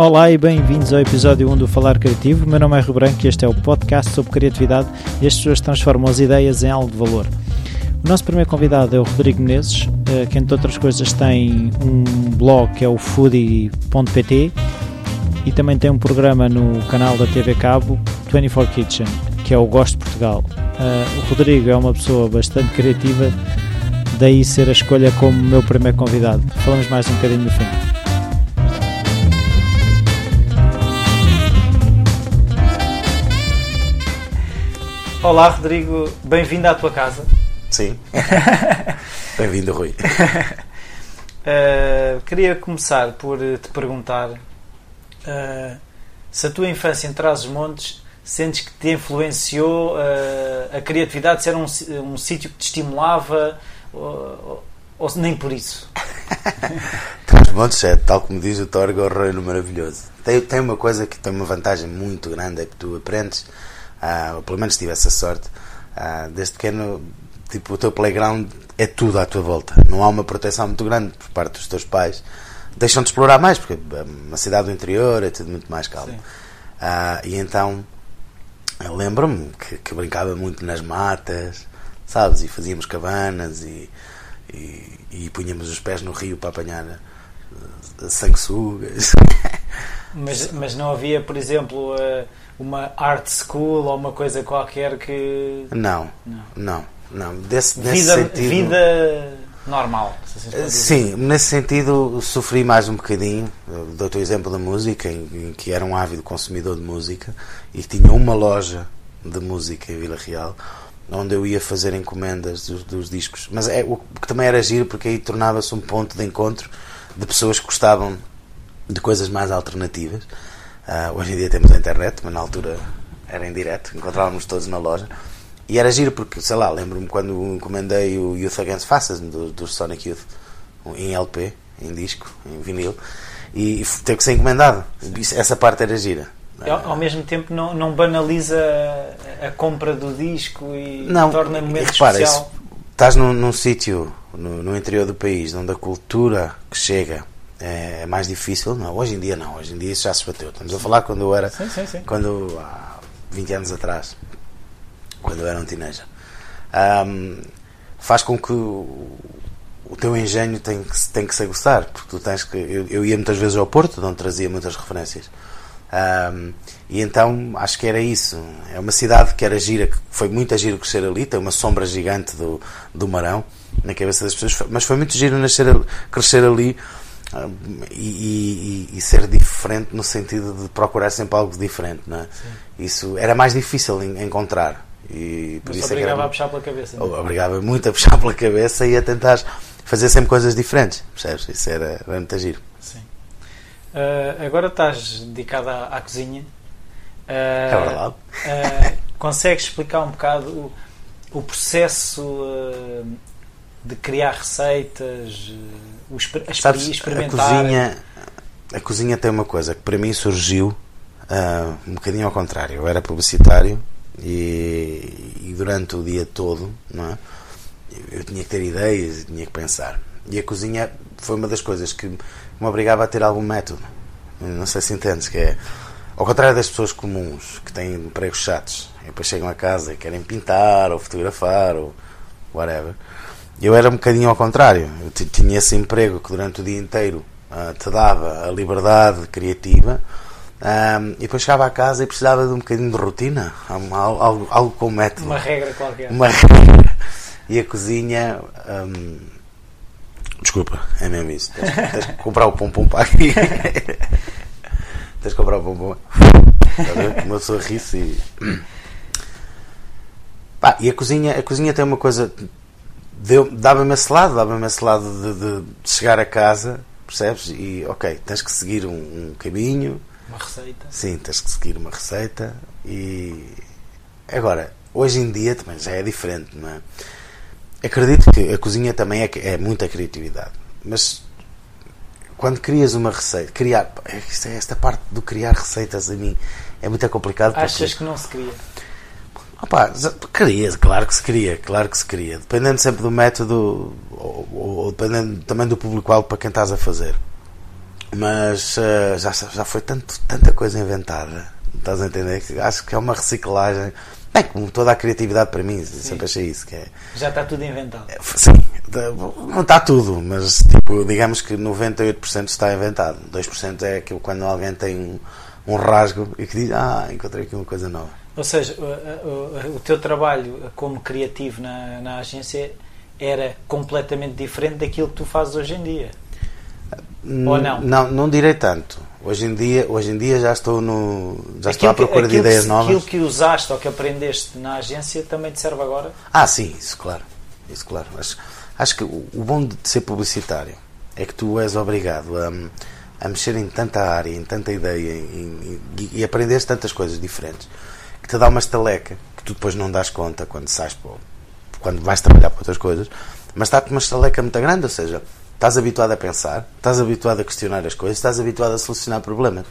Olá e bem-vindos ao episódio 1 do Falar Criativo. Meu nome é Rio Branco e este é o podcast sobre criatividade e as pessoas transformam as ideias em algo de valor. O nosso primeiro convidado é o Rodrigo Menezes, eh, que entre outras coisas tem um blog que é o foodie.pt e também tem um programa no canal da TV Cabo 24 Kitchen, que é o Gosto Portugal. Eh, o Rodrigo é uma pessoa bastante criativa, daí ser a escolha como meu primeiro convidado. Falamos mais um bocadinho no fim. Olá Rodrigo, bem-vindo à tua casa. Sim. Bem-vindo, Rui. Uh, queria começar por te perguntar uh, se a tua infância em Trás-os-Montes sentes que te influenciou uh, a criatividade, se era um, um sítio que te estimulava ou, ou nem por isso? Trás-os-Montes é, tal como diz o Torgo, o reino maravilhoso. Tem, tem uma coisa que tem uma vantagem muito grande, é que tu aprendes, ou pelo menos tive essa sorte, desde pequeno tipo, o teu playground é tudo à tua volta. Não há uma proteção muito grande por parte dos teus pais. Deixam-te explorar mais, porque é uma cidade do interior é tudo muito mais calmo. Uh, e então, eu lembro-me que, que, brincava muito nas matas, sabes? E fazíamos cabanas e, e, e punhamos os pés no rio para apanhar uh, sanguessugas. mas, mas não havia, por exemplo, uh, uma art school ou uma coisa qualquer que. Não, não. não. Não, desse, nesse vida, sentido. Vida normal. Se Sim, nesse sentido sofri mais um bocadinho. Dou-te o exemplo da música, em, em, que era um ávido consumidor de música e tinha uma loja de música em Vila Real onde eu ia fazer encomendas dos, dos discos. Mas é, o que também era giro porque aí tornava-se um ponto de encontro de pessoas que gostavam de coisas mais alternativas. Uh, hoje em dia temos a internet, mas na altura era em direto, encontrávamos todos na loja. E era giro porque, sei lá, lembro-me quando encomendei o Youth Against Fascism do, do Sonic Youth em LP, em disco, em vinil, e, e teve que ser encomendado. Essa parte era gira. Ao, ao mesmo tempo não, não banaliza a, a, compra do disco e não, torna momento repara, especial. Isso, estás num, num sítio no, no, interior do país onde a cultura que chega é, mais difícil. Não, hoje em dia não, hoje em dia isso já se bateu. Estamos a falar quando eu era sim, sim, sim. quando há 20 anos atrás quando eu era um teenager. Um, faz com que o, o, teu engenho tem que, tem que se aguçar, porque tu tens que. Eu, eu ia muitas vezes ao Porto, onde trazia muitas referências. Um, e então acho que era isso. É uma cidade que era gira, que foi muito giro crescer ali, tem uma sombra gigante do, do Marão na cabeça das pessoas, mas foi muito giro nascer, crescer ali e, e, e, ser diferente no sentido de procurar sempre algo diferente. Não é? Isso era mais difícil encontrar. E por Mas isso obrigava é era, a puxar pela cabeça. Não? É? Obrigava muito a puxar pela cabeça e a tentar fazer sempre coisas diferentes, percebes? Isso era, era muito giro. Sim. Uh, agora estás dedicado à, à cozinha. Uh, é verdade. Uh, consegues explicar um bocado o, o processo de criar receitas, o exper Sabes, experimentar? A cozinha, a cozinha tem uma coisa que para mim surgiu um bocadinho ao contrário. Eu era publicitário e, e, durante o dia todo, não é? Eu tinha que ter ideias e tinha que pensar. E a cozinha foi uma das coisas que me obrigava a ter algum método. Não sei se entendes, que é ao contrário das pessoas comuns que têm empregos chatos e depois chegam a casa e querem pintar ou fotografar ou whatever. Eu era um bocadinho ao contrário. Eu tinha esse emprego que durante o dia inteiro uh, te dava a liberdade criativa um, e depois chegava a casa e precisava de um bocadinho de rotina, algo, algo com método. Uma regra qualquer. Uma regra. E a cozinha. Um, desculpa, é mesmo isso. Tens, tens que comprar o pompom para aqui. tens que comprar o pompom. Uma pessoa ri-se e. Pá, e a cozinha, a cozinha tem uma coisa. Dava-me esse lado, dava-me esse lado de, de, chegar a casa, percebes? E ok, tens que seguir um, um caminho uma receita. Sim, tens que seguir uma receita e. Agora, hoje em dia também já é diferente, não é? Acredito que a cozinha também é, é muita criatividade, mas quando crias uma receita, criar. É é esta parte do criar receitas a mim é muito complicado. Achas que não se cria? Opa, cria, claro que se cria, claro que se cria. Dependendo sempre do método ou, ou, dependendo também do público-alvo para quem estás a fazer. Mas uh, já, já foi tanto, tanta coisa inventada, estás a entender? Acho que é uma reciclagem. Bem, como toda a criatividade para mim, Sim. sempre achei isso. Que é, já está tudo inventado. É, sim, não está tudo, mas tipo, digamos que 98% está inventado. 2% é aquilo quando alguém tem um, um rasgo e que diz, ah, encontrei aqui uma coisa nova. Ou seja, o, o, o teu trabalho como criativo na, na agência era completamente diferente daquilo que tu fazes hoje em dia. Ou não? Não, não direi tanto. Hoje em dia, hoje em dia já estou no já aquilo estou à procura que, de ideias que, novas. Aquilo que usaste ou que aprendeste na agência também te serve agora? Ah, sim, isso claro. Isso claro. Acho, acho que o, o bom de ser publicitário é que tu és obrigado a, a mexer em tanta área, em tanta ideia em, em, e, aprenderes tantas coisas diferentes te dá uma estaleca que tu depois não das conta quando sais para, quando vais trabalhar para outras coisas, mas está-te uma estaleca muito grande, ou seja, Estás habituado a pensar, estás habituado a questionar as coisas, estás habituado a solucionar problemas.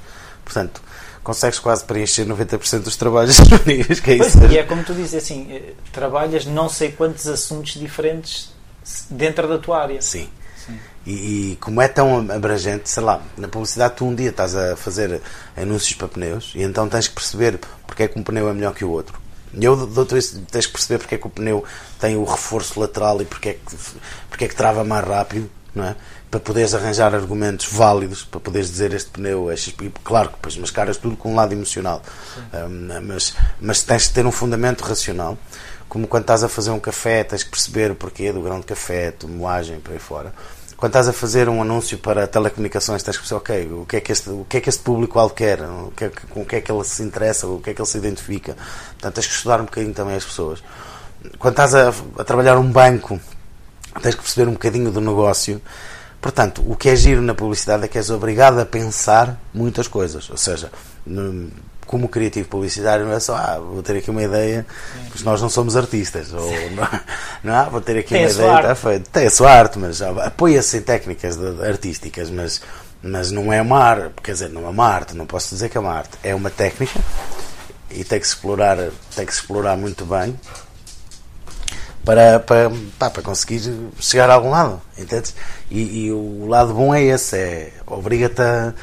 Portanto, consegues quase preencher 90% dos trabalhos disponíveis. Que é pois, isso. E é como tu dizes assim, eh, trabalhas não sei quantos assuntos diferentes dentro da tua área. Sim. E, e, como é tão abrangente, sei lá, na publicidade tu um dia estás a fazer anúncios para pneus e então tens que perceber porque é que um pneu é melhor que o outro. E eu dou-te isso, tens que perceber porque é que o pneu tem o reforço lateral e porque é que, porque é que trava mais rápido não é? Para poderes arranjar argumentos válidos, para poderes dizer este pneu é XP. Claro que depois mascaras tudo com um lado emocional, um, mas, mas tens de ter um fundamento racional. Como quando estás a fazer um café, tens que perceber o porquê do grão de café, moagem, por aí fora. Quando estás a fazer um anúncio para telecomunicações, tens que perceber, ok, o que é que este, que é que este público-alvo quer, o que é, com o que é que ele se interessa, o que é que ele se identifica. Portanto, tens que estudar um bocadinho também as pessoas. Quando estás a, a trabalhar um banco, tens que perceber um bocadinho do negócio. Portanto, o que é giro na publicidade é que és obrigado a pensar muitas coisas. Ou seja, como criativo publicitário não é só, ah, vou ter aqui uma ideia, porque nós não somos artistas. Ou, não, não é? vou ter aqui Tem uma ideia, está feito. Tem a sua arte, mas apoia-se em técnicas de, artísticas, mas, mas não é uma arte. Quer dizer, não é uma arte, não posso dizer que é uma arte. É uma técnica e tem que se explorar, tem que explorar muito bem para, para, pá, para conseguir chegar a algum lado, entendes? E, e o lado bom é esse, é obriga-te a,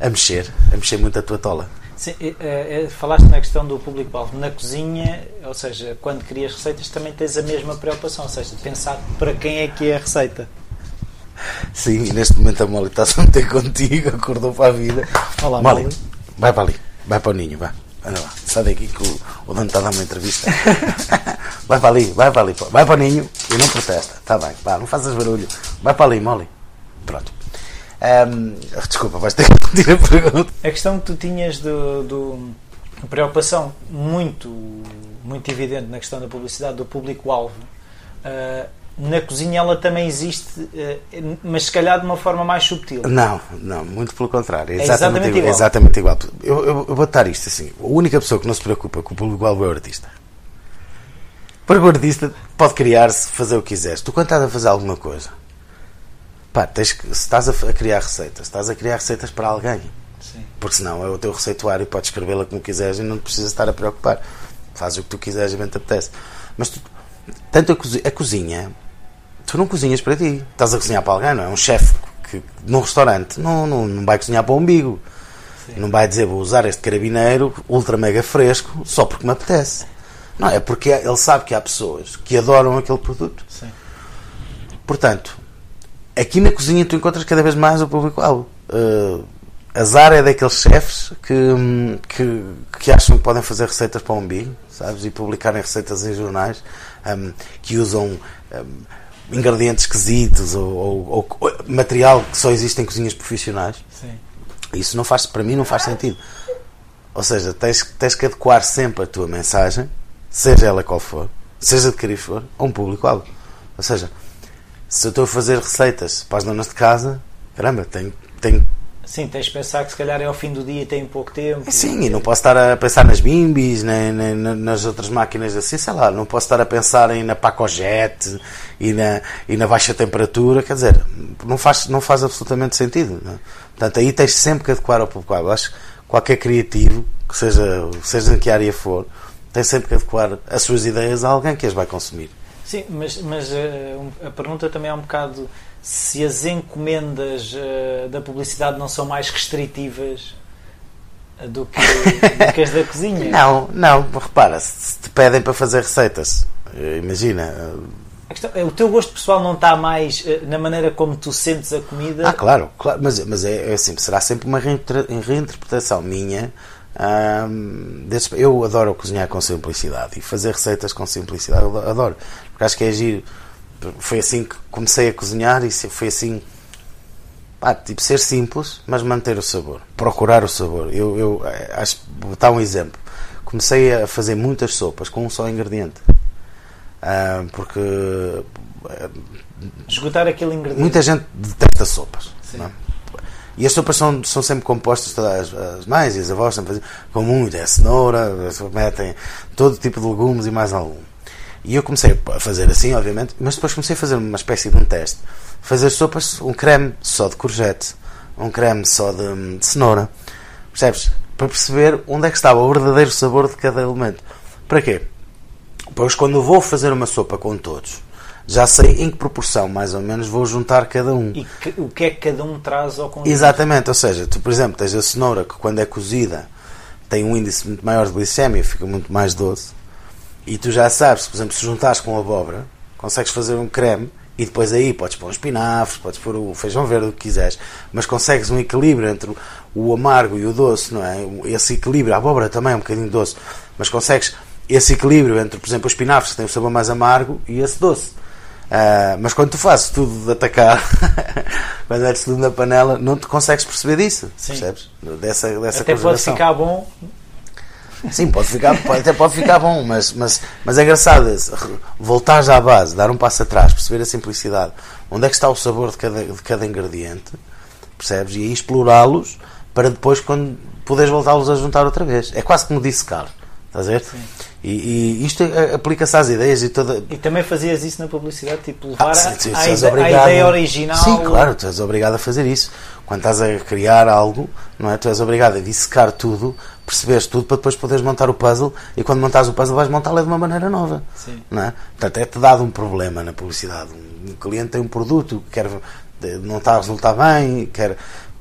a mexer, a mexer muito a tua tola. Sim, é, é, falaste na questão do público-alvo. Na cozinha, ou seja, quando crias receitas, também tens a mesma preocupação, ou seja, pensar para quem é que é a receita. Sim, e neste momento a Molly está-se a meter contigo, acordou para a vida. Olá, Molly. Molly. Vai para ali, vai para o ninho, vai. Anda lá, sai daqui que o, o dono está a dar uma entrevista. vai para ali, vai para ali, vai para o ninho e não protesta. Está bem, vá, não faças barulho. Vai para ali, Molly. Pronto. Um, desculpa, vais ter que repetir a pergunta. A questão que tu tinhas do, do preocupação muito, muito evidente na questão da publicidade do público-alvo. Uh, na cozinha ela também existe, eh, mas se calhar de uma forma mais subtil. Não, não, muito pelo contrário. É exatamente, exatamente igual. Exatamente igual. Eu, eu, eu vou dar isto assim: a única pessoa que não se preocupa com o público-alvo é o artista. Porque o artista pode criar-se, fazer o que quiseres. Tu, quando estás a fazer alguma coisa, pá, tens que, se estás a, criar receitas, estás a criar receitas para alguém. Sim. Porque senão é o teu receituário e podes escrevê-la como quiseres e não precisas estar a preocupar. Fazes o que tu quiseres e bem te apetece. Mas tu, tanto a, cozinha, a cozinha tu não cozinhas para ti. Estás a cozinhar para alguém, não é? Um chefe que num restaurante não, não, não vai cozinhar para o umbigo. Sim. Não vai dizer vou usar este carabineiro ultra mega fresco só porque me apetece. Não, é porque ele sabe que há pessoas que adoram aquele produto. Sim. Portanto, aqui na cozinha tu encontras cada vez mais o público-alvo. Uh, azar é daqueles chefes que, que, que, acham que podem fazer receitas para o umbigo, sabes? E publicarem receitas em jornais um, que usam. Um, ingredientes esquisitos ou, ou, ou, material que só existe em cozinhas profissionais. Sim. Isso não faz, para mim não faz sentido. Ou seja, tens, tens que adequar sempre a tua mensagem, seja ela qual for, seja de cariz for, a um público-alvo. Ou seja, se eu estou a fazer receitas para as donas de casa, caramba, tenho, tenho Sim, tens de pensar que se calhar é ao fim do dia e tem pouco tempo. Sim, e não posso estar a pensar nas bimbis, nem, nem, nas outras máquinas assim, sei lá, não posso estar a pensar em na Pacojet e na, e na baixa temperatura, quer dizer, não faz, não faz absolutamente sentido. Não? É? Portanto, aí tens sempre que adequar ao público. Acho que qualquer criativo, que seja, seja em que área for, tem sempre que adequar as suas ideias a alguém que as vai consumir. Sim, mas, mas a, eh, a pergunta também é um bocado se as encomendas uh, da publicidade não são mais restritivas do que, do que as da cozinha. Não, não, repara, se te pedem para fazer receitas, eh, imagina. Questão, é, o teu gosto pessoal não está mais na maneira como tu sentes a comida? Ah, claro, claro mas, mas é, é assim, será sempre uma reinterpretação minha. Um, eu adoro cozinhar com simplicidade e fazer receitas com simplicidade, adoro, porque acho que é giro. Foi assim que comecei a cozinhar e foi assim tipo ser simples mas manter o sabor procurar o sabor. Eu, eu eh, acho vou dar um exemplo. Comecei a fazer muitas sopas com um só ingrediente. Uh, porque uh, esgotar aquele ingrediente. muita gente detesta sopas é? e as sopas são, são sempre compostas todas as, as mães e as avós sempre fazem, com muito é cenoura metem todo tipo de legumes e mais algum e eu comecei a fazer assim, obviamente, mas depois comecei a fazer uma espécie de um teste. Fazer sopas, um creme só de courgette, um creme só de, de cenoura. Percebes? Para perceber onde é que estava o verdadeiro sabor de cada elemento. Para quê? Pois quando vou fazer uma sopa com todos, já sei em que proporção, mais ou menos, vou juntar cada um. E que, o que é que cada um traz ao conjunto? Exatamente, ou seja, tu, por exemplo, tens a cenoura que quando é cozida tem um índice muito maior de glicemia, fica muito mais doce e tu já sabes, por exemplo, se juntares com abóbora, consegues fazer um creme e depois aí podes pôr os espinafres, podes pôr o feijão verde, o que quiseres, mas consegues um equilíbrio entre o amargo e o doce, não é? Esse equilíbrio, a abóbora também é um bocadinho doce, mas consegues esse equilíbrio entre, por exemplo, os espinafres que têm o sabor mais amargo e esse doce. Uh, mas quando tu fazes tudo de atacar, quando metes tudo na panela, não te consegues perceber disso, Sim. percebes? Dessa, dessa Até pode ficar bom Sim, pode ficar, pode, até pode ficar bom, mas, mas, mas é engraçado voltar à base, dar um passo atrás, perceber a simplicidade. Onde é que está o sabor de cada, de cada ingrediente, percebes? E aí explorá-los para depois, quando poderes voltá-los a juntar outra vez. É quase como disse Carlos. Estás a ver? Sim. E, e isto aplica-se às ideias e toda. E também fazias isso na publicidade, tipo levar ah, sim, a, ideia, a, ideia original. Sim, claro, tu és obrigado a fazer isso. Quando estás a criar algo, não é? Tu és obrigado a dissecar tudo perceberes tudo para depois poderes montar o puzzle e quando montares o puzzle vais montá-lo de uma maneira nova. Sim. Não é? Portanto, é-te dado um problema na publicidade. Um cliente tem um produto, quer, não está a resultar bem, quer,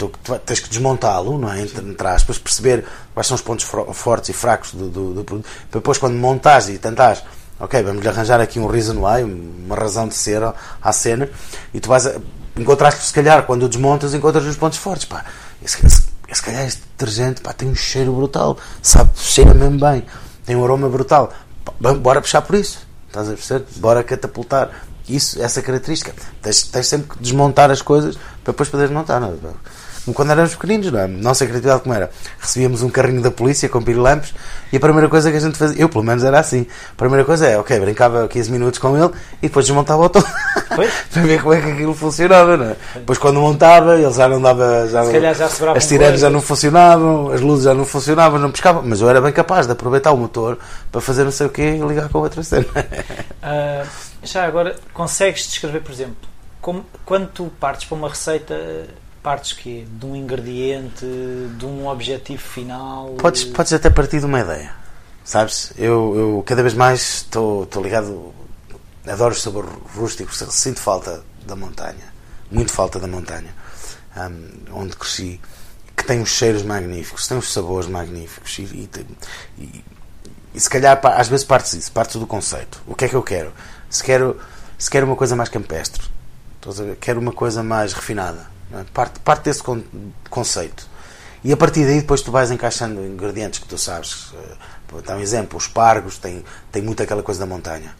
tu, tu tens que desmontá-lo, não é? Entre, entre aspas, perceber quais são os pontos fortes e fracos do, do, do produto. Depois, quando montares e tentares ok, vamos lhe arranjar aqui um reason why, uma razão de ser à cena, e tu vais a, encontraste se calhar quando o desmontas encontras os pontos fortes, pá, esse, esse, se calhar este detergente pá, tem um cheiro brutal, sabe, cheira mesmo bem, tem um aroma brutal. Pá, bora puxar por isso, estás a perceber? Bora catapultar isso, essa característica. Tens, tens sempre que desmontar as coisas para depois poderes montar. Não é? Quando éramos pequeninos, não é? Nossa criatividade como era? Recebíamos um carrinho da polícia com pirilampos e a primeira coisa que a gente fazia, eu pelo menos era assim, a primeira coisa é, ok, brincava 15 minutos com ele e depois desmontava o todo para ver como é que aquilo funcionava, não é? Depois quando montava, ele já não dava, já, não, já as sirenes já não funcionavam, as luzes já não funcionavam, não pescava, mas eu era bem capaz de aproveitar o motor para fazer não sei o quê e ligar com outra cena. Uh, já agora, consegues descrever, por exemplo, como, quando tu partes para uma receita partes que de um ingrediente, de um objetivo final? Podes, podes até partir de uma ideia. Sabes? Eu, eu cada vez mais estou ligado, adoro o sabor rústico, sinto falta da montanha, muito falta da montanha, um, onde cresci, que tem os cheiros magníficos, tem os sabores magníficos e, e, e, e se calhar às vezes partes disso, partes do conceito. O que é que eu quero? Se quero, se quero uma coisa mais campestre, quero uma coisa mais refinada é? Parte, parte desse conceito. E a partir daí depois tu vais encaixando ingredientes que tu sabes. Eh, vou dar um exemplo, os pargos têm, têm muito aquela coisa da montanha.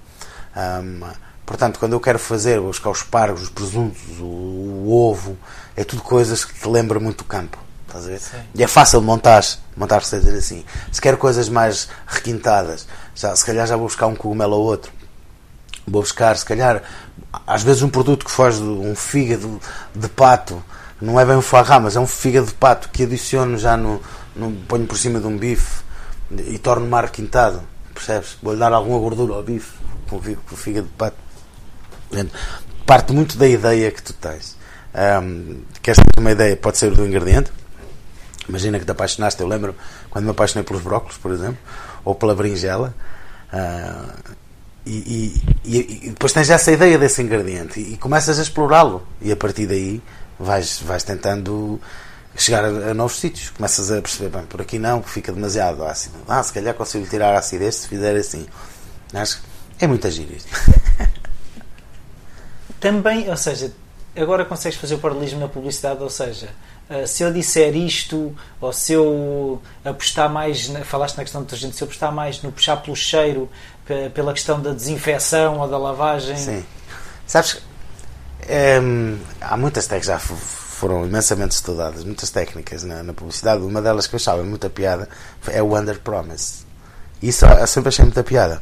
Portanto, quando eu quero fazer, vou buscar os pargos, os presuntos, o, o, ovo, é tudo coisas que te lembram muito do campo. Estás a ver? E é fácil montar, montar receitas assim. Se quero coisas mais requintadas, já, se calhar já vou buscar um cogumelo ou outro. Vou buscar, se calhar, às vezes um produto que de um fígado de pato, não é bem um foie mas é um fígado de pato que adiciono já no, no ponho por cima de um bife e torno mais requintado, percebes? Vou-lhe dar alguma gordura ao bife com o fígado de pato. Parte muito da ideia que tu tens. Um, queres ter uma ideia? Pode ser do ingrediente. Imagina que te apaixonaste. Eu lembro quando me apaixonei pelos brócolos, por exemplo, ou pela berinjela. Uh, e, e, e, depois tens essa ideia desse ingrediente e, começas a explorá-lo. E a partir daí vais, vais tentando chegar a, a, novos sítios. Começas a perceber, bem, por aqui não fica demasiado ácido, ah, se calhar consigo tirar a acidez se fizer assim. Acho, é muita gíria também, ou seja agora consegues fazer o paralelismo na publicidade ou seja, eh, se eu disser isto, ou se eu apostar mais, falaste na questão do detergente, se eu apostar mais no puxar pelo cheiro, pela questão da desinfecção ou da lavagem. Sim. Sabes, é, há muitas técnicas já foram imensamente estudadas, muitas técnicas na, na, publicidade. Uma delas que eu achava muita piada é o under promise. Isso eu sempre achei muita piada.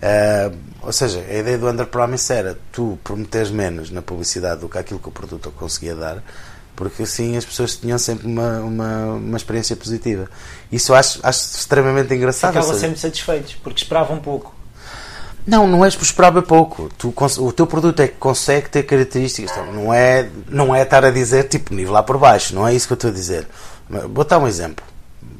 Uh, ou seja, a ideia do under promise era tu prometeres menos na publicidade do que aquilo que o produto conseguia dar porque assim as pessoas tinham sempre uma, uma, uma experiência positiva. Isso acho, acho extremamente engraçado. Ficavam sempre satisfeitos, porque esperavam pouco. Não, não és por esperar pouco. Tu, o teu produto é que consegue ter características. Então, não, é, não é estar a dizer tipo nível lá por baixo, não é isso que eu estou a dizer. Vou dar um exemplo.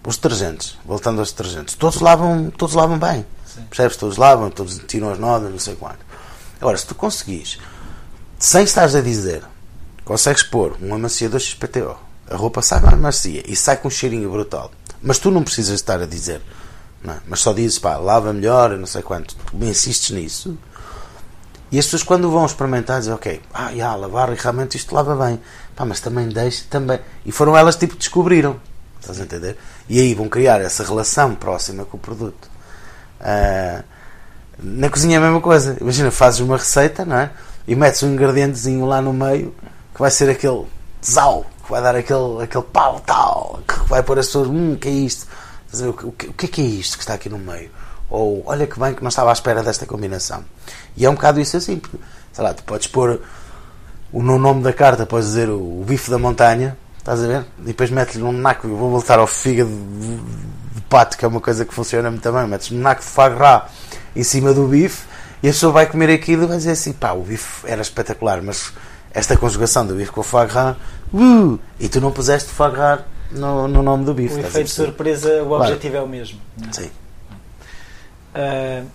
Os detergentes, voltando aos detergentes, todos lavam, todos lavam bem. Sim. Percebes? Todos lavam, todos tiram as nodas, não sei quanto. Agora, se tu conseguis, sem estares a dizer consegues pôr um amaciador XPTO, a roupa sai mais macia e sai com um cheirinho brutal. Mas tu não precisas estar a dizer, é? mas só dizes, pá, lava melhor, não sei quanto. Tu insistes nisso. E as pessoas, quando vão experimentar, dizem, ok, ah, já, lavar, realmente isto lava bem. Pá, mas também deixa, também. E foram elas tipo descobriram. Estás a entender? E aí vão criar essa relação próxima com o produto. Uh, na cozinha é a mesma coisa. Imagina, fazes uma receita, não é? E metes um ingredientezinho lá no meio que vai ser aquele zau, que vai dar aquele, aquele pau tal, que vai pôr as pessoas, hum, que é isto? O que, o que é que é isto que está aqui no meio? Ou olha que bem que não estava à espera desta combinação. E é um bocado isso assim, porque, sei lá, tu podes pôr o no nome da carta, podes dizer o, o bife da montanha, estás a ver? E depois metes-lhe um naco, vou voltar ao fígado de, de, pato, que é uma coisa que funciona muito bem, metes um naco de gras em cima do bife e a pessoa vai comer aquilo e vai dizer assim, pá, o bife era espetacular, mas esta conjugação do bife com o foie gras, uh, e tu não puseste foie gras no, no nome do bife. O efeito de surpresa, o claro. objetivo é o mesmo. Sim. Uh,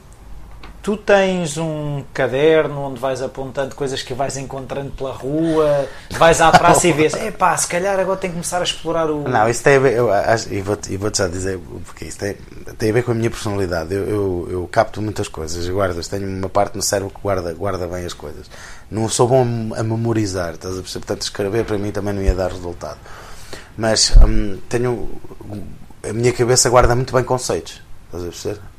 tu tens um caderno onde vais apontando coisas que vais encontrando pela rua, vais à praça e vês, epá, se calhar agora tenho que começar a explorar o. Não, isso tem a ver, eu acho, e vou-te vou já dizer porque isso tem, tem a ver com a minha personalidade. Eu, eu, eu capto muitas coisas, guardo, tenho uma parte no cérebro que guarda, guarda bem as coisas não sou bom a memorizar, estás a perceber? Portanto, escrever para mim também não ia dar resultado. Mas hum, tenho. A minha cabeça guarda muito bem conceitos, estás a perceber?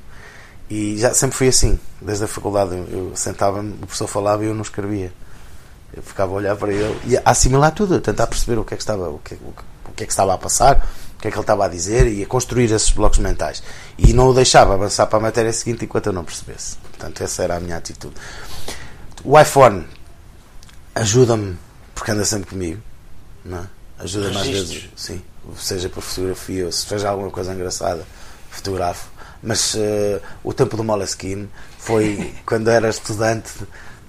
E já sempre fui assim, desde a faculdade. Eu sentava-me, o professor falava e eu não escrevia. Eu ficava a olhar para ele e a assimilar tudo, a tentar perceber o que é que estava, o que, o que é que estava a passar, o que é que ele estava a dizer e a construir esses blocos mentais. E não o deixava avançar para a matéria seguinte enquanto eu não percebesse. Portanto, essa era a minha atitude. O iPhone ajuda-me, porque anda sempre comigo, não é? Ajuda-me às vezes, sim, seja por fotografia ou se seja alguma coisa engraçada, fotografo. Mas uh, o tempo do Moleskine foi quando era estudante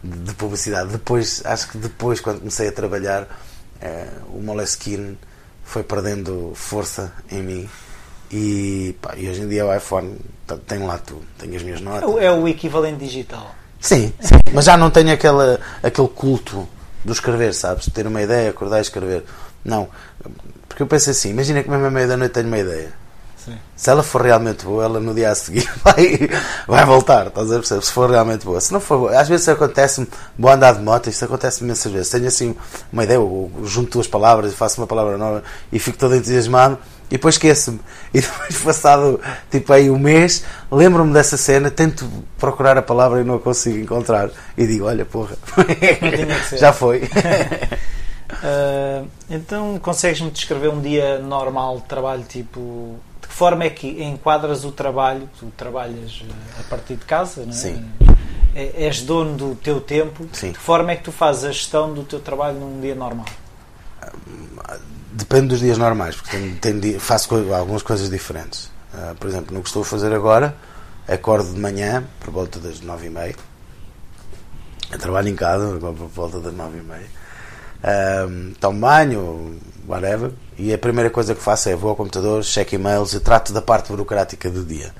de publicidade. Depois, acho que depois, quando comecei a trabalhar, uh, o Moleskine foi perdendo força em mim. E, pá, e hoje em dia o iPhone tem lá tudo, tem as minhas notas. É o equivalente digital. Sim, sim, mas já não tenho aquele, aquele culto do escrever, sabes? Ter uma ideia, acordar e escrever. Não. Porque eu penso assim, imagina que mesmo à meia da noite tenho uma ideia. Sim. Se ela for realmente boa, ela no dia a seguir vai, vai voltar, estás a perceber? Se for realmente boa. Se não for boa, às vezes acontece-me, vou andar de moto, isto acontece imensas vezes. Tenho assim uma ideia, eu junto duas palavras e faço uma palavra nova e fico todo entusiasmado e depois esqueço-me. E depois, passado tipo aí um mês, lembro-me dessa cena, tento procurar a palavra e não a consigo encontrar. E digo: Olha, porra, já foi. uh, então, consegues-me descrever um dia normal de trabalho? Tipo, forma é que enquadras o trabalho? Tu trabalhas eh, a partir de casa, não é? Sim. É, és dono do teu tempo. Sim. De que forma é que tu fazes a gestão do teu trabalho num dia normal? Depende dos dias normais, porque tenho, tenho, faço algumas coisas diferentes. Uh, por exemplo, no que estou a fazer agora, acordo de manhã, por volta das nove e meia. Trabalho em casa, por volta das nove e meia. Uh, tomo banho, whatever, e a primeira coisa que faço é vou ao computador, checo e-mails e trato da parte burocrática do dia.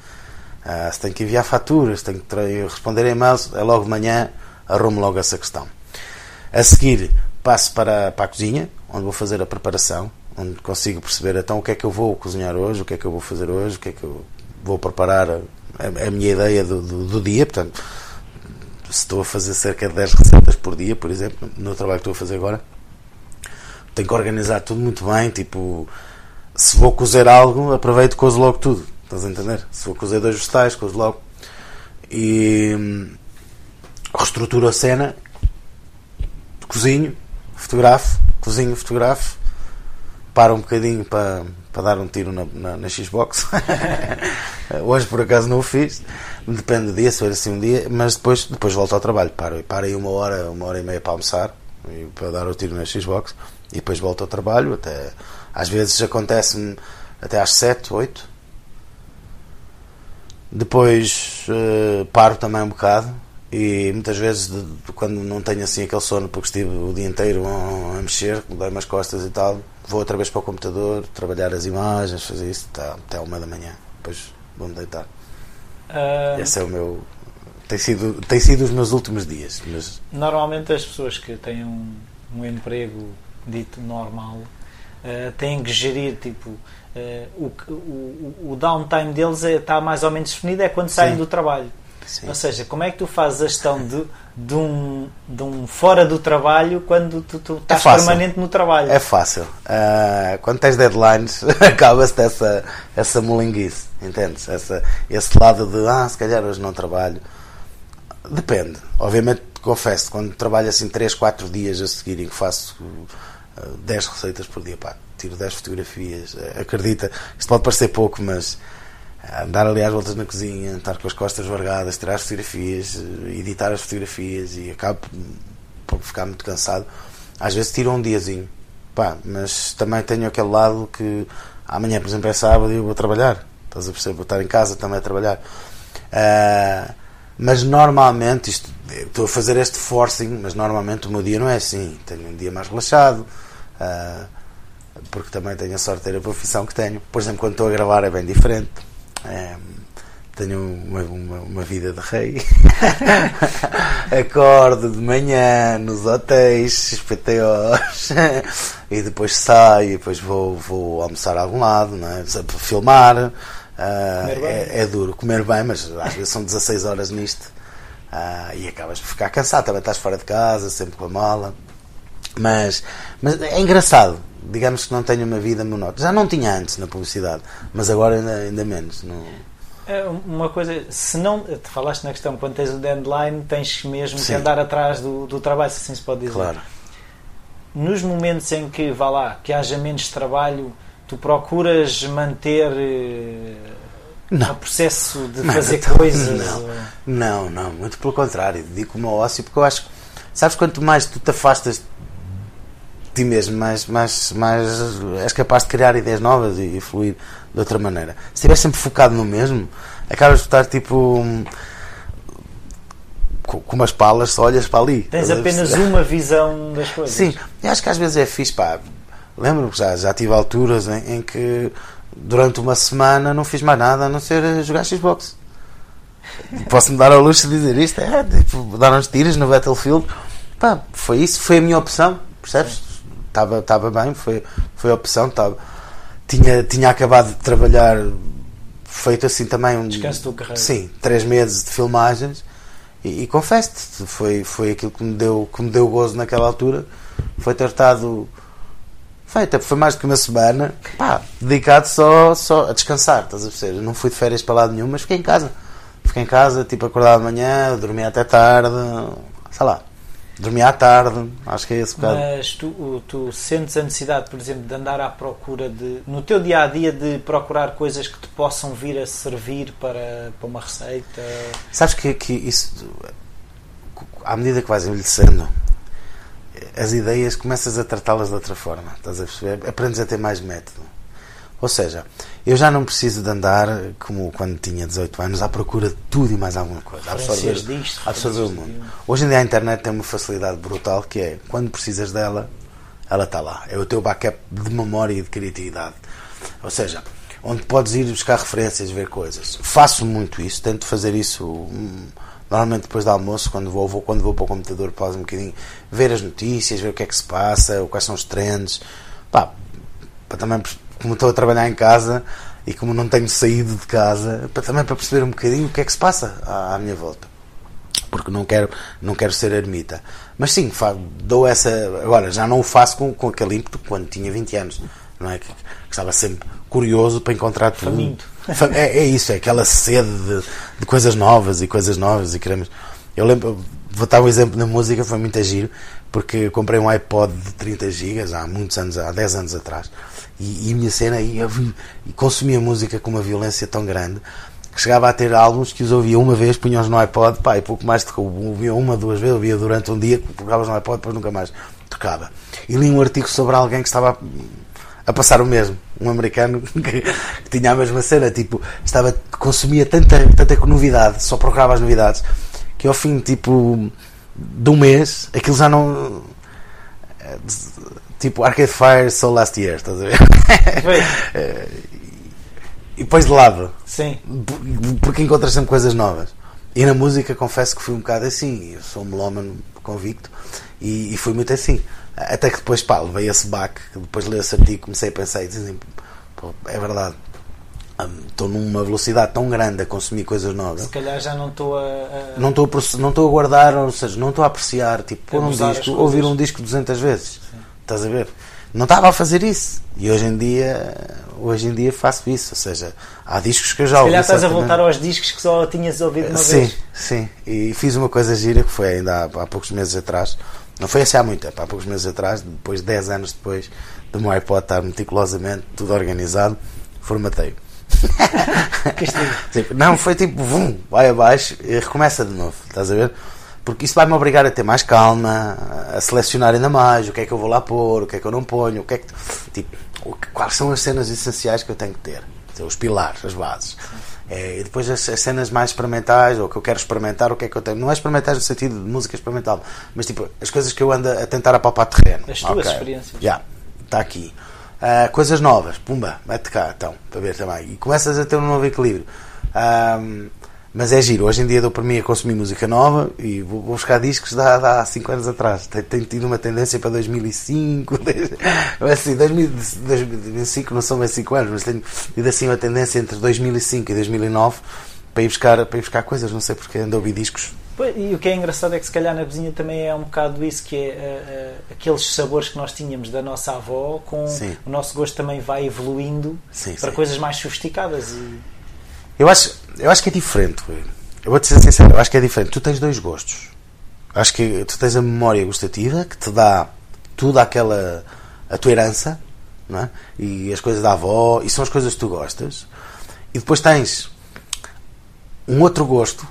Uh, se tenho que enviar faturas, tenho que responder e-mails, é logo de manhã, arrumo logo essa questão. A seguir, passo para, para a cozinha, onde vou fazer a preparação, onde consigo perceber então o que é que eu vou cozinhar hoje, o que é que eu vou fazer hoje, o que é que eu vou preparar a, a minha ideia do, do, do, dia. Portanto, se estou a fazer cerca de 10 receitas por dia, por exemplo, no trabalho que estou a fazer agora, tenho que organizar tudo muito bem. Tipo, se vou cozer algo, aproveito e cozo logo tudo. Estás a entender? Se vou cozer dois vegetais, cozo logo. E hum, reestruturo a cena, cozinho, fotografo, cozinho, fotografo, paro um bocadinho para, para dar um tiro na, na, na Xbox. Hoje por acaso não o fiz, depende do dia, se for assim um dia, mas depois, depois volto ao trabalho. Paro, paro aí uma hora, uma hora e meia para almoçar, para dar o tiro na Xbox, e depois volto ao trabalho. Até, às vezes acontece-me até às 7, 8. Depois uh, paro também um bocado, e muitas vezes, de, de, quando não tenho assim aquele sono, porque estive o dia inteiro a, a mexer, dei-me as costas e tal, vou outra vez para o computador, trabalhar as imagens, fazer isso até, até uma da manhã. Depois vou-me deitar. Uh... Esse é o meu. Tem sido, tem sido os meus últimos dias. Mas... Normalmente as pessoas que têm um, um emprego dito normal uh, têm que gerir tipo. Uh, o, o, o downtime deles é, está mais ou menos definido é quando saem Sim. do trabalho. Sim. Ou seja, como é que tu fazes a gestão de, de, um, de um fora do trabalho quando tu, tu estás é permanente no trabalho? É fácil. Uh, quando tens deadlines, acaba-se essa, essa molinguice, entendes? Essa, esse lado de, ah, se calhar hoje não trabalho. Depende. Obviamente, confesso, quando trabalho assim 3, 4 dias a seguir e que faço 10 receitas por dia, pá, tiro 10 fotografias, uh, acredita, isto pode parecer pouco, mas andar ali às voltas na cozinha, estar com as costas vargadas, tirar as fotografias, editar as fotografias e acabo por ficar muito cansado. Às vezes tiro um diazinho, pá, mas também tenho aquele lado que amanhã, por exemplo, é sábado e eu vou trabalhar. Estás a perceber? Vou estar em casa também a trabalhar. Uh, mas normalmente, isto, estou a fazer este forcing, mas normalmente o meu dia não é assim. Tenho um dia mais relaxado. Uh, porque também tenho a sorte de ter a profissão que tenho. Por exemplo, quando estou a gravar é bem diferente é, tenho uma, uma, uma, vida de rei. Acordo de manhã nos hotéis, PTOs, e depois saio, e depois vou, vou almoçar a algum lado, não é? filmar. Uh, é, é, duro comer bem, mas às vezes são 16 horas nisto uh, e acabas por ficar cansado. Também estás fora de casa, sempre com a mala. Mas, mas é engraçado digamos que não tenho uma vida monótona. Já não tinha antes na publicidade, mas agora ainda, ainda menos. Não... É uma coisa, se não. Te falaste na questão, quando tens o deadline, tens mesmo Sim. que andar atrás do, do trabalho, se assim se pode dizer. Claro. Nos momentos em que, vá lá, que haja menos trabalho, tu procuras manter eh, não. o processo de fazer coisas? Não, não, não, muito pelo contrário. Dedico-me ao ócio porque eu acho que, sabes, quanto mais tu te afastas ti mesmo, mais, mais, mais és capaz de criar ideias novas e, e fluir de outra maneira. Se estiver sempre focado no mesmo, acabas de estar tipo com, com umas palas, só olhas para ali. Tens apenas uma visão das coisas. Sim, eu acho que às vezes é fixe, pá. Lembro-me que já, já tive alturas em, em, que durante uma semana não fiz mais nada a não ser jogar Xbox. Posso-me dar ao luxo de dizer isto? É, tipo, dar uns tiros no Battlefield. Pá, foi isso, foi a minha opção, percebes? Estava estava bem, foi, foi a opção. Estava, tinha, tinha acabado de trabalhar, feito assim também um. Descanso do carreira. Sim, três meses de filmagens. E, e confesso-te, foi, foi aquilo que me, deu, que me deu gozo naquela altura. Foi ter estado. Feita, foi mais do que uma semana, pá, dedicado só, só a descansar, estás a perceber? não fui de férias para lado nenhum, mas fiquei em casa. Fiquei em casa, tipo, acordava de manhã, dormia até tarde, sei lá, Dormir à tarde, acho que é esse bocado. Mas tu, tu sentes a necessidade, por exemplo, de andar à procura de, no teu dia a dia, de procurar coisas que te possam vir a servir para, para uma receita? Sabes que, que isso, à medida que vais envelhecendo, as ideias começas a tratá-las de outra forma, estás a perceber? Aprendes a ter mais método. Ou seja, eu já não preciso de andar como quando tinha 18 anos à procura de tudo e mais alguma coisa. Absorver, disto, absorver o mundo. Hoje em dia a internet tem uma facilidade brutal que é quando precisas dela, ela está lá. É o teu backup de memória e de criatividade. Ou seja, onde podes ir buscar referências, ver coisas. Faço muito isso, tento fazer isso hum, normalmente depois do almoço, quando vou, vou, quando vou para o computador, pausa um bocadinho, ver as notícias, ver o que é que se passa, quais são os trends. Pá, para também, como estou a trabalhar em casa e como não tenho saído de casa, para, também para perceber um bocadinho o que é que se passa à, à minha volta. Porque não quero, não quero ser ermita. Mas sim, dou essa. Agora, já não o faço com, com aquele ímpeto quando tinha 20 anos. Não é? Que, que estava sempre curioso para encontrar tudo. Faminto. É, é isso, é aquela sede de, de, coisas novas e coisas novas e queremos. Eu lembro, vou dar um exemplo na música, foi muito giro, porque comprei um iPod de 30 GB há muitos anos, há 10 anos atrás, e, e a minha cena vi, e consumia música com uma violência tão grande que chegava a ter álbuns que os ouvia uma vez, punha-os no iPod, pá, e pouco mais ouvia uma, duas vezes, ouvia durante um dia, colocava-os no iPod, depois nunca mais tocava. E li um artigo sobre alguém que estava a passar o mesmo. Um americano que, tinha a mesma cena, tipo, estava, consumia tanta, tanta novidade, só procurava as novidades, que ao fim, tipo, de um mês, aquilo já não. Tipo, Arcade Fire Soul Last Year, estás a ver? e depois de lado. Sim. Porque encontras sempre coisas novas. E na música, confesso que fui um bocado assim. Eu sou um melómano convicto e, e fui muito assim. Até que depois, pá, levei esse baque, depois li esse artigo, comecei a pensar e dizem, é verdade, estou numa velocidade tão grande a consumir coisas novas. Se calhar já não estou a, a... Não estou a, não estou a guardar, ou seja, não estou a apreciar, tipo, pôr um disco, ouvir um disco 200 vezes. Sim. Estás a ver? Não estava a fazer isso. E hoje em dia, hoje em dia faço isso, ou seja, há discos que eu já ouvi. Se calhar estás a voltar aos discos que só tinhas ouvido uma sim, vez. Sim, sim. E fiz uma coisa gira que foi ainda há, há poucos meses atrás não foi assim há muito tempo, há poucos meses atrás, depois, 10 anos depois do meu iPod estar meticulosamente tudo organizado, formatei. tipo, não, foi tipo, vum, vai abaixo e recomeça de novo, estás a ver? Porque isso vai-me obrigar a ter mais calma, a selecionar ainda mais o que é que eu vou lá pôr, o que é que eu não ponho, o que é que. Tipo, quais são as cenas essenciais que eu tenho que ter? Os pilares, as bases. É, e depois as, as, cenas mais experimentais, ou que eu quero experimentar, o que é que eu tenho. Não é experimentais no sentido de música experimental, mas tipo, as coisas que eu ando a tentar apalpar terreno. As tuas okay. experiências. Já, yeah, está aqui. Uh, coisas novas, pumba, mete cá, então, para ver também. E começas a ter um novo equilíbrio. Um, mas é giro, hoje em dia dou para mim a consumir música nova e vou, vou buscar discos de há 5 anos atrás. Tenho, tenho, tido uma tendência para 2005, assim, 2005 não são bem 5 anos, mas tenho tido assim uma tendência entre 2005 e 2009 para ir buscar, para ir buscar coisas, não sei porque ando a ouvir discos. E o que é engraçado é que se calhar na vizinha também é um bocado isso, que é uh, uh, aqueles sabores que nós tínhamos da nossa avó, com sim. o nosso gosto também vai evoluindo sim, para sim. coisas mais sofisticadas. E... Eu acho, eu acho que é diferente. Eu vou-te ser sincero, eu acho que é diferente. Tu tens dois gostos. Acho que tu tens a memória gustativa que te dá tudo aquela. a tua herança, não é? E as coisas da avó, e são as coisas que tu gostas. E depois tens um outro gosto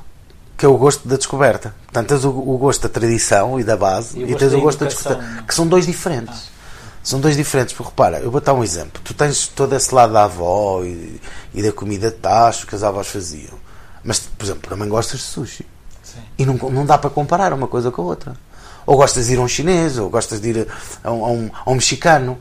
que é o gosto da descoberta. Portanto, tens o, o gosto da tradição e da base e, e tens o gosto da descoberta, que são dois diferentes. Ah. São dois diferentes, porque repara, eu vou dar um exemplo. Tu tens todo esse lado da avó e, e da comida de tacho que as avós faziam. Mas, por exemplo, também gostas de sushi. Sim. E não, não dá para comparar uma coisa com a outra. Ou gostas de ir a um chinês, ou gostas de ir a, a, um, a um mexicano.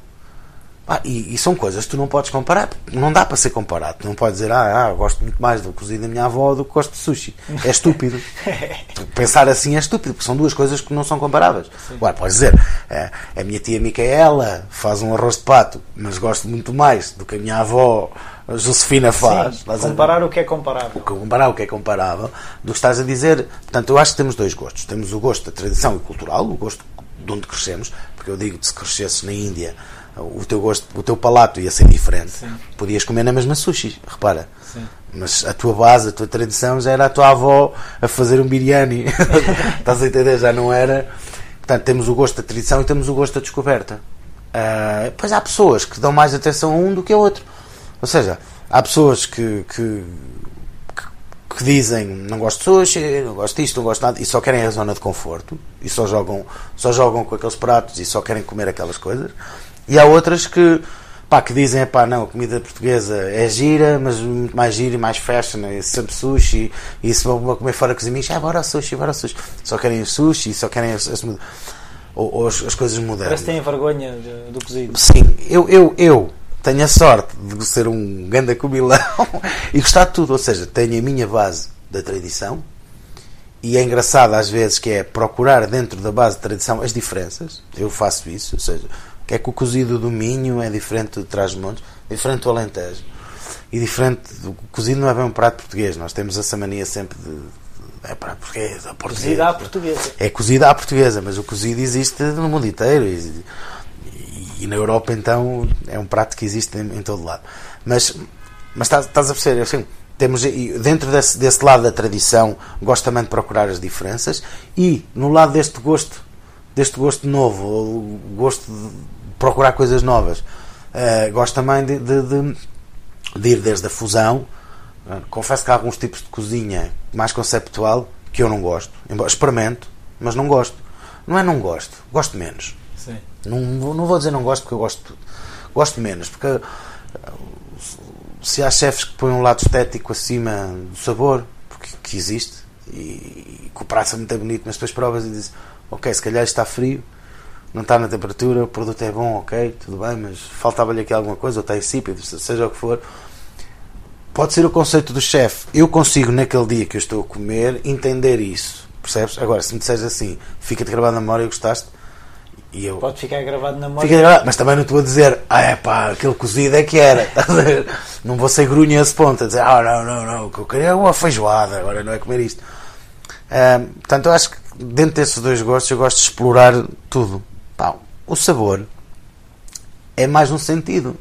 Ah, e, e, são coisas que tu não podes comparar, não dá para ser comparado. Tu não podes dizer, ah, ah gosto muito mais do cozido da minha avó do que gosto de sushi. É estúpido. Pensar assim é estúpido, porque são duas coisas que não são comparáveis. Sim. Agora, podes dizer, é, a minha tia Micaela faz um arroz de pato, mas gosto muito mais do que a minha avó Josefina faz. Sim, comparar o que é comparável. Comparar o que é comparável do que estás a dizer. Portanto, eu acho que temos dois gostos. Temos o gosto da tradição e cultural, o gosto de onde crescemos, porque eu digo que se crescesse na Índia o teu gosto, o teu palato ia ser diferente. Sim. Podias comer na mesma sushi, repara. Sim. Mas a tua base, a tua tradição já era a tua avó a fazer um biryani. Estás a entender? Já não era. Portanto, temos o gosto da tradição e temos o gosto da descoberta. Uh, pois há pessoas que dão mais atenção a um do que a outro. Ou seja, há pessoas que, que, que, que dizem não gosto de sushi, não gosto disto, não gosto de nada, e só querem a zona de conforto, e só jogam, só jogam com aqueles pratos e só querem comer aquelas coisas. E há outras que, pá, que dizem, pá, não, a comida portuguesa é gira, mas muito mais gira e mais fashion, é sempre sushi, e se vão comer fora com os amigos, ah, bora sushi, bora sushi. Só querem sushi, só querem as, as, ou, ou as, as coisas modernas. Parece que têm vergonha do cozido. Sim, eu, eu, eu tenho a sorte de ser um ganda cubilão e gostar de tudo. Ou seja, tenho a minha base da tradição e é engraçado às vezes que é procurar dentro da base de tradição as diferenças. Eu faço isso. Ou seja, que é que o cozido do Minho é diferente do Trás-Montes, diferente do Alentejo e diferente. O cozido não é bem um prato português. Nós temos essa mania sempre de. É prato português, é português. Cozida à portuguesa. É cozida à portuguesa, mas o cozido existe no mundo inteiro. E, e, e na Europa, então, é um prato que existe em, em todo lado. Mas, mas estás, estás a perceber, assim, temos dentro desse, desse lado da tradição, gosto também de procurar as diferenças e no lado deste gosto, deste gosto novo, gosto de procurar coisas novas, uh, gosto também de, de, de, de ir desde a fusão Confesso que há alguns tipos de cozinha mais conceptual que eu não gosto. Experimento, mas não gosto. Não é não gosto, gosto menos. Sim. Não, não vou dizer não gosto porque eu gosto tudo. Gosto menos, porque uh, se há chefes que põem um lado estético acima do sabor, porque que existe, e, e que o prato é muito bonito, mas depois provas e dizes, ok, se calhar está frio, não está na temperatura, o produto é bom, ok, tudo bem, mas faltava-lhe aqui alguma coisa, ou está insípido, seja o que for pode ser o conceito do chefe. Eu consigo, naquele dia que eu estou a comer, entender isso. Percebes? Agora, se me disseres assim, fica-te gravado na memória e gostaste, e eu. Pode ficar gravado na memória. Fica gravado, mas também não estou a dizer, ah, é pá, aquele cozido é que era. não vou ser grunha ponto, a dizer, ah, não, não, não, o que eu queria é uma feijoada, agora não é comer isto. Um, portanto, eu acho que dentro desses dois gostos, eu gosto de explorar tudo. Pá, o sabor é mais um sentido.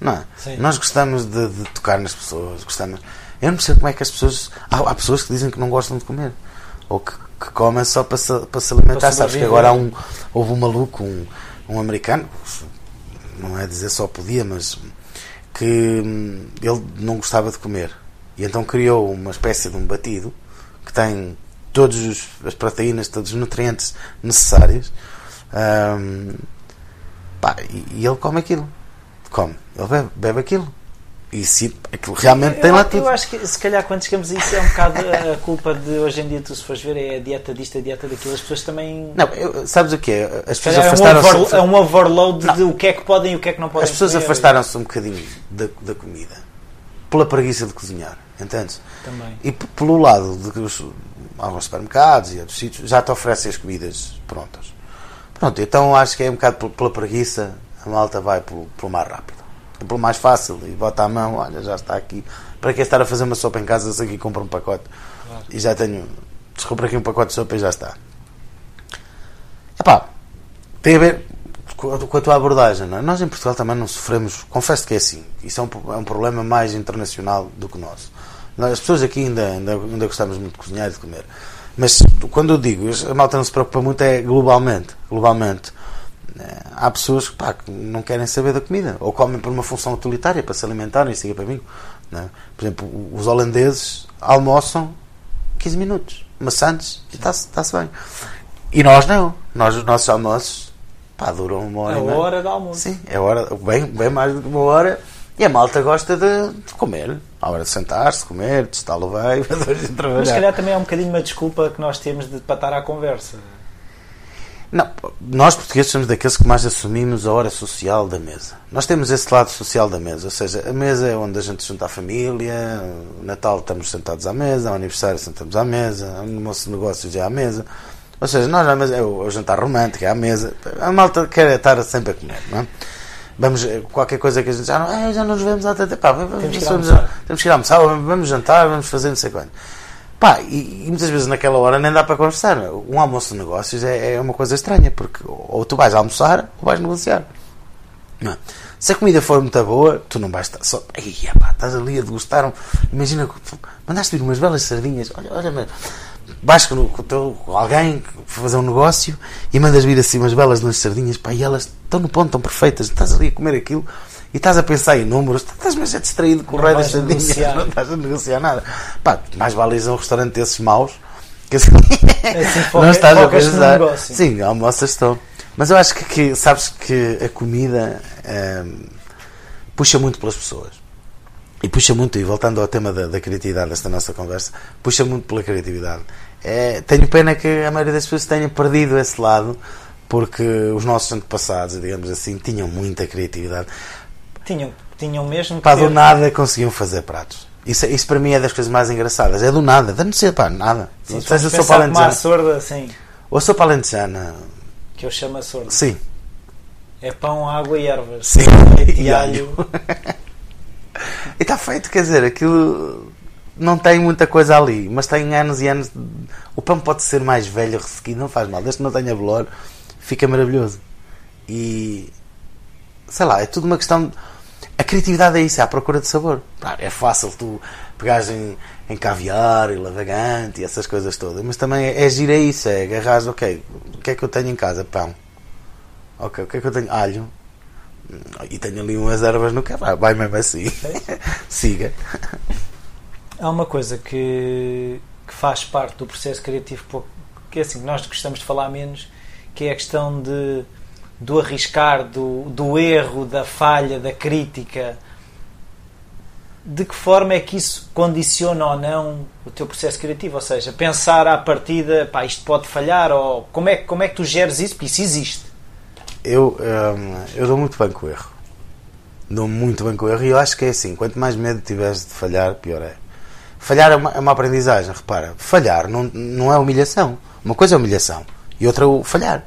Não é? Nós gostamos de, de, tocar nas pessoas, gostamos. Eu não percebo como é que as pessoas. Há, há pessoas que dizem que não gostam de comer. Ou que, que comem só para se, para se alimentar. Para Sabes que agora há um, houve um maluco, um, um americano, não é dizer só podia, mas que hum, ele não gostava de comer. E então criou uma espécie de um batido que tem todas as proteínas, todos os nutrientes necessários. Hum, pá, e, e ele come aquilo come, ele bebe, bebe aquilo. E se aquilo realmente tem eu, lá tudo. Eu acho que se calhar quando chegamos a isso é um bocado a culpa de hoje em dia, tu se fores ver, é a dieta disto, a dieta daquilo. As pessoas também. Não, eu, sabes o que é? As pessoas é um, afastaram-se. over, é um overload não. de o que é que podem e o que é que não podem. As pessoas afastaram-se um bocadinho da, da comida pela preguiça de cozinhar, entendes? Também. E pelo lado de que os, alguns supermercados e outros sítios já te oferecem as comidas prontas. Pronto, então acho que é um bocado pela preguiça a malta vai pelo, pelo mais rápido. É pelo mais fácil e bota a mão, olha, já está aqui. Para que estar a fazer uma sopa em casa se aqui compra um pacote claro. e já tenho. Desculpa aqui um pacote de sopa e já está. Epá, tem a ver com a tua abordagem, não é? Nós em Portugal também não sofremos, confesso que é assim, isso é um, é um problema mais internacional do que nosso. As pessoas aqui ainda, ainda, ainda gostamos muito de cozinhar e de comer. Mas quando eu digo, a malta não se preocupa muito é globalmente. Globalmente há pessoas pá, que não querem saber da comida ou comem por uma função utilitária para se alimentarem e seguir para mim. É? Por exemplo, os holandeses almoçam 15 minutos, maçantes e está-se tá bem. E nós não. Nós, os nossos almoços pá, duram uma hora. É a hora do almoço. Sim, é hora, bem, bem mais do que uma hora. E a malta gosta de, de comer. À hora de sentar-se, comer, de estar veio, trabalhar. Mas se calhar também é um bocadinho uma desculpa que nós temos de patar à conversa. Não, nós portugueses somos daqueles que mais assumimos a hora social da mesa. Nós temos esse lado social da mesa, ou seja, a mesa é onde a gente junta a família, o Natal estamos sentados à mesa, o aniversário sentamos à mesa, o nosso negócio já é à mesa. Ou seja, nós à mesa, é o, jantar romântico, é à mesa. A malta quer estar sempre a comer, não é? Vamos, qualquer coisa que a gente já não, é, já não nos vemos há tanto tempo, vamos, temos, que temos que ir almoçar, vamos jantar, vamos fazer não sei quando. Pá, e, e, muitas vezes naquela hora nem dá para conversar. Um almoço de negócios é, é uma coisa estranha, porque ou tu vais almoçar ou vais negociar. Não. Se a comida for muito boa, tu não vais estar só. Ai, pá, estás ali a degustar. Um, imagina, mandaste vir umas belas sardinhas. Olha, olha, vais com, com, teu, com alguém fazer um negócio e mandas vir assim umas belas nas sardinhas, pá, e elas estão no ponto, estão perfeitas. Estás ali a comer aquilo e estás a pensar em números, estás mais é distraído com o rei das sardinhas, não estás a negociar nada. Pá, mais vale ir a um restaurante desses maus que assim, assim não estás a pensar. Sim, almoças estão. Mas eu acho que, que sabes que a comida hum, puxa muito pelas pessoas. E puxa muito, e voltando ao tema da, da criatividade desta nossa conversa, puxa muito pela criatividade. É, tenho pena que a maioria das pessoas tenha perdido esse lado, porque os nossos antepassados, digamos assim, tinham muita criatividade tinham tinham mesmo Pá, do ter- nada conseguiam fazer pratos. Isso, isso para mim é das coisas mais engraçadas. É do nada. Da não ser, pá, nada. Sim, se Seja sopa alentejana. sorda, sim, Ou sopa alentejana. que eu chamo a sorda. Sim. É pão, água e ervas. Sim. E E alho. E está feito, quer dizer, aquilo não tem muita coisa ali, mas tem anos e anos. de- O pão pode ser mais velho, ressequido, não faz mal, desde que não tenha bolor, fica maravilhoso. E sei lá, é tudo uma questão. de- A criatividade é isso, é à procura de sabor. Claro, é fácil tu pegares em, em caviar e lavagante e essas coisas todas, mas também é, é gira isso, é agarrar, ok, o que é que eu tenho em casa? Pão. Ok, o que é que eu tenho? Alho. E tenho ali umas ervas no carro. Vai mesmo assim. Siga. Há uma coisa que, que faz parte do processo criativo, que é assim, nós gostamos de falar menos, que é a questão de, do arriscar, do, do erro, da falha, da crítica. De que forma é que isso condiciona ou não o teu processo criativo? Ou seja, pensar à partida, pá, isto pode falhar, ou como é, como é que tu geres isso? Porque isso existe. Eu, hum, eu dou muito bem com o erro. Dou muito bem com o erro e eu acho que é assim: quanto mais medo tiveres de falhar, pior é. Falhar é uma, é uma aprendizagem, repara. Falhar não, não é humilhação. Uma coisa é humilhação e outra é o falhar.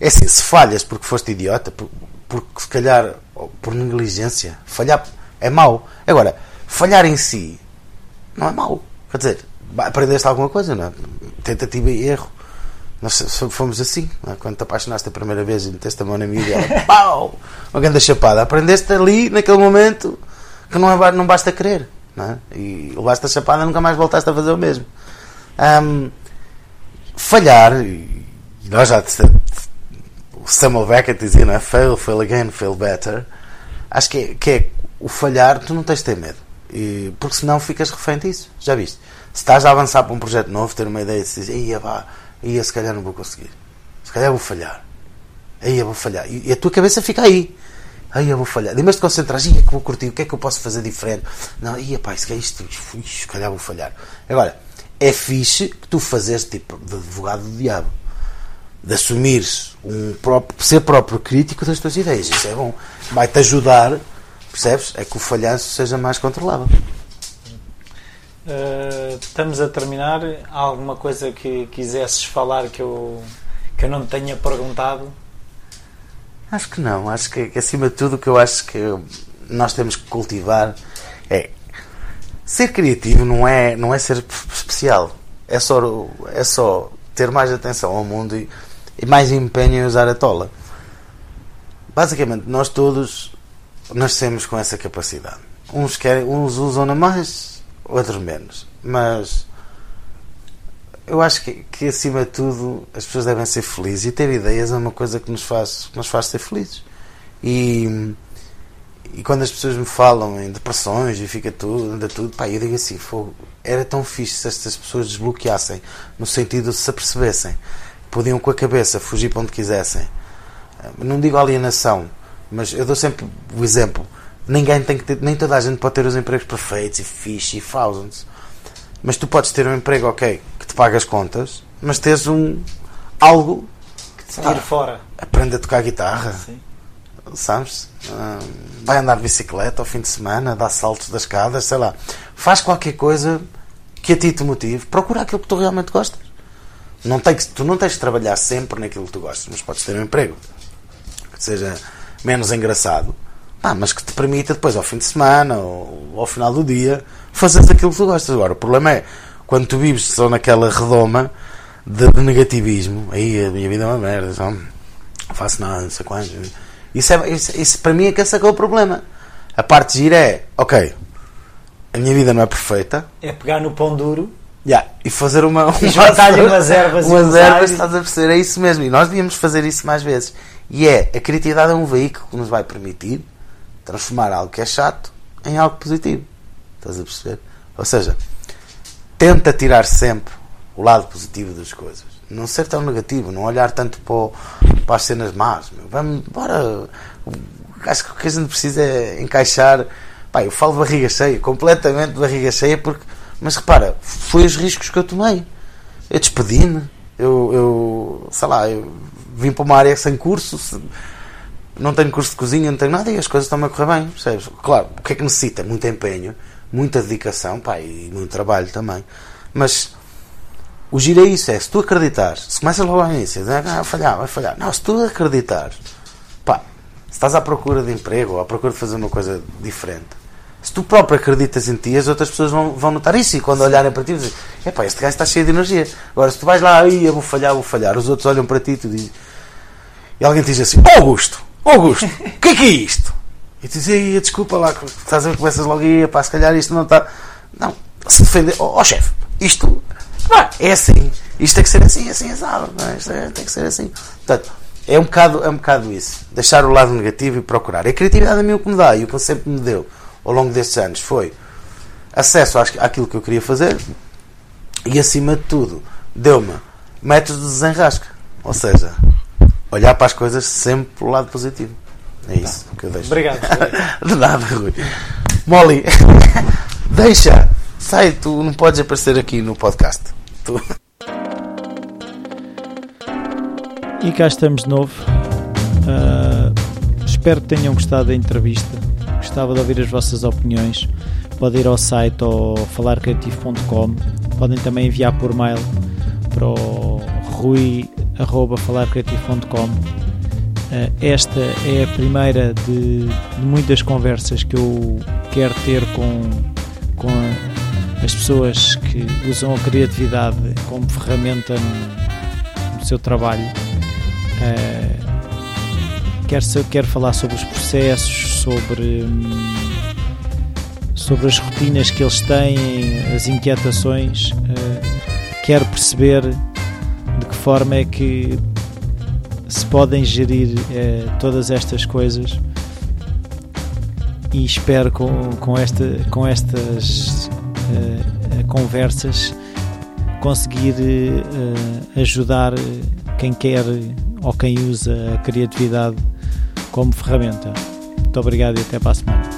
É assim: se falhas porque foste idiota, por- porque se calhar por negligência, falhar é mau. Agora, falhar em si não é mau. Quer dizer, aprendeste alguma coisa, não é? Tentativa e erro. Nós fomos assim, é? quando te apaixonaste a primeira vez e meteste a mão na miúda e ela, pau! Uma grande chapada. Aprendeste ali, naquele momento, que não, é, não basta querer. É? E levaste a chapada nunca mais voltaste a fazer o mesmo. Ahm, falhar, e e nós já o Samuel Beckett dizia, não é? Fail, fail again, fail better. Acho que é, que é o falhar, tu não tens de ter medo. E, porque senão ficas refém disso. Já viste? Se estás a avançar para um projeto novo, ter uma ideia e se diz, ia vá, ia se calhar não vou conseguir. Se calhar vou falhar. Aí eu vou falhar. E, e a tua cabeça fica aí. Aí eu vou falhar. Mas te concentras, ia que vou curtir, o que é que eu posso fazer diferente? Não, ia pá, se calhar isto, se calhar vou falhar. Agora, é fixe que tu fazes tipo de advogado do diabo. De assumires um próprio, ser próprio crítico das tuas ideias. Isso é bom. Vai-te ajudar, percebes? É que o falhanço seja mais controlável. Uh, estamos a terminar. Há alguma coisa que quisesses falar que eu, que eu não te tenha perguntado? Acho que não. Acho que, acima de tudo o que eu acho que nós temos que cultivar é ser criativo não é, não é ser especial. É só, é só ter mais atenção ao mundo e, e mais empenho em usar a tola. Basicamente, nós todos nascemos com essa capacidade. Uns, querem, uns usam-na mais, outros menos. Mas eu acho que, que acima de tudo as pessoas devem ser felizes e ter ideias é uma coisa que nos faz, que nos faz ser felizes. E, e quando as pessoas me falam em depressões e fica tudo, anda tudo, pá, eu digo assim, fogo, era tão fixe se estas pessoas desbloqueassem, no sentido de se apercebessem, podiam com a cabeça fugir para onde quisessem. Não digo alienação, mas eu dou sempre o exemplo. Ninguém tem que ter, nem toda a gente pode ter os empregos perfeitos e fixe e thousands. Mas tu podes ter um emprego, ok, que te paga as contas, mas tens um algo que te tire fora. Aprende a tocar guitarra, Sim. sabes? Vai andar de bicicleta ao fim de semana, dá saltos das escadas, sei lá. Faz qualquer coisa que a ti te motive. Procura aquilo que tu realmente gostas. Não que, tu não tens de trabalhar sempre naquilo que tu gostas, mas podes ter um emprego que seja menos engraçado, pá, mas que te permita depois, ao fim de semana ou ao final do dia, fazeres aquilo que tu gostas. Agora, o problema é quando tu vives só naquela redoma de, de negativismo, aí a minha vida é uma merda, só, não faço nada, não sei quantos. Isso, é, isso, isso para mim é que esse é que é o problema. A parte gira é, ok, a minha vida não é perfeita. É pegar no pão duro Yeah, e fazer uma. E juntar-lhe umas ervas umas ervas, estás a perceber? É isso mesmo. E nós devíamos fazer isso mais vezes. E é, a criatividade é um veículo que nos vai permitir transformar algo que é chato em algo positivo. Estás a perceber? Ou seja, tenta tirar sempre o lado positivo das coisas. Não ser tão negativo, não olhar tanto para, para as cenas más. Meu. Vamos, bora. Acho que o que a gente precisa é encaixar. Pá, eu falo barriga cheia, completamente barriga cheia, porque. Mas repara, foi os riscos que eu tomei. Eu despedi-me, eu, eu. sei lá, eu vim para uma área sem curso, não tenho curso de cozinha, não tenho nada e as coisas estão-me a correr bem, percebes? Claro, o que é que necessita? Muito empenho, muita dedicação, pá, e muito trabalho também. Mas o giro é isso, é se tu acreditares, se começas logo ao início, ah, vai falhar, vai falhar. Não, se tu acreditares, pá, se estás à procura de emprego ou à procura de fazer uma coisa diferente, se tu próprio acreditas em ti, as outras pessoas vão, vão notar isso e quando olharem para ti dizem, epá, este gajo está cheio de energia. Agora, se tu vais lá, aí eu vou falhar, vou falhar, os outros olham para ti e tu dizes, e alguém te diz assim, Augusto, Augusto, o que é que é isto? E tu dizes, desculpa lá, estás a ver, começas logo aí, pá, se calhar isto não está. Não, se defender, ó oh, oh, chefe, isto pá, é assim, isto tem que ser assim, assim, não é? isto é, tem que ser assim. Portanto, é um, bocado, é um bocado isso, deixar o lado negativo e procurar. A criatividade a mim o que me dá e o que sempre me deu ao longo destes anos foi acesso àquilo que eu queria fazer e, acima de tudo, deu-me métodos de desenrasca. Ou seja, olhar para as coisas sempre pelo lado positivo. É isso tá. que eu deixo. Obrigado. de nada, Rui. Molly, deixa. Sai, tu não podes aparecer aqui no podcast. Tu... E cá estamos de novo. Uh, espero que tenham gostado da entrevista. Gostava de ouvir as vossas opiniões. Podem ir ao site ou falarcreativo.com. Podem também enviar por mail para o rui.falarcreativo.com. Uh, esta é a primeira de, de, muitas conversas que eu quero ter com, com as pessoas que usam a criatividade como ferramenta no, no seu trabalho. Uh, quero, quero falar sobre os processos, sobre, hum, sobre as rotinas que eles têm, as inquietações. Uh, quero perceber de que forma é que se podem gerir uh, todas estas coisas e espero com, com, esta, com estas uh, conversas conseguir uh, ajudar quem quer ou quem usa a criatividade como ferramenta. Muito obrigado e até para a semana.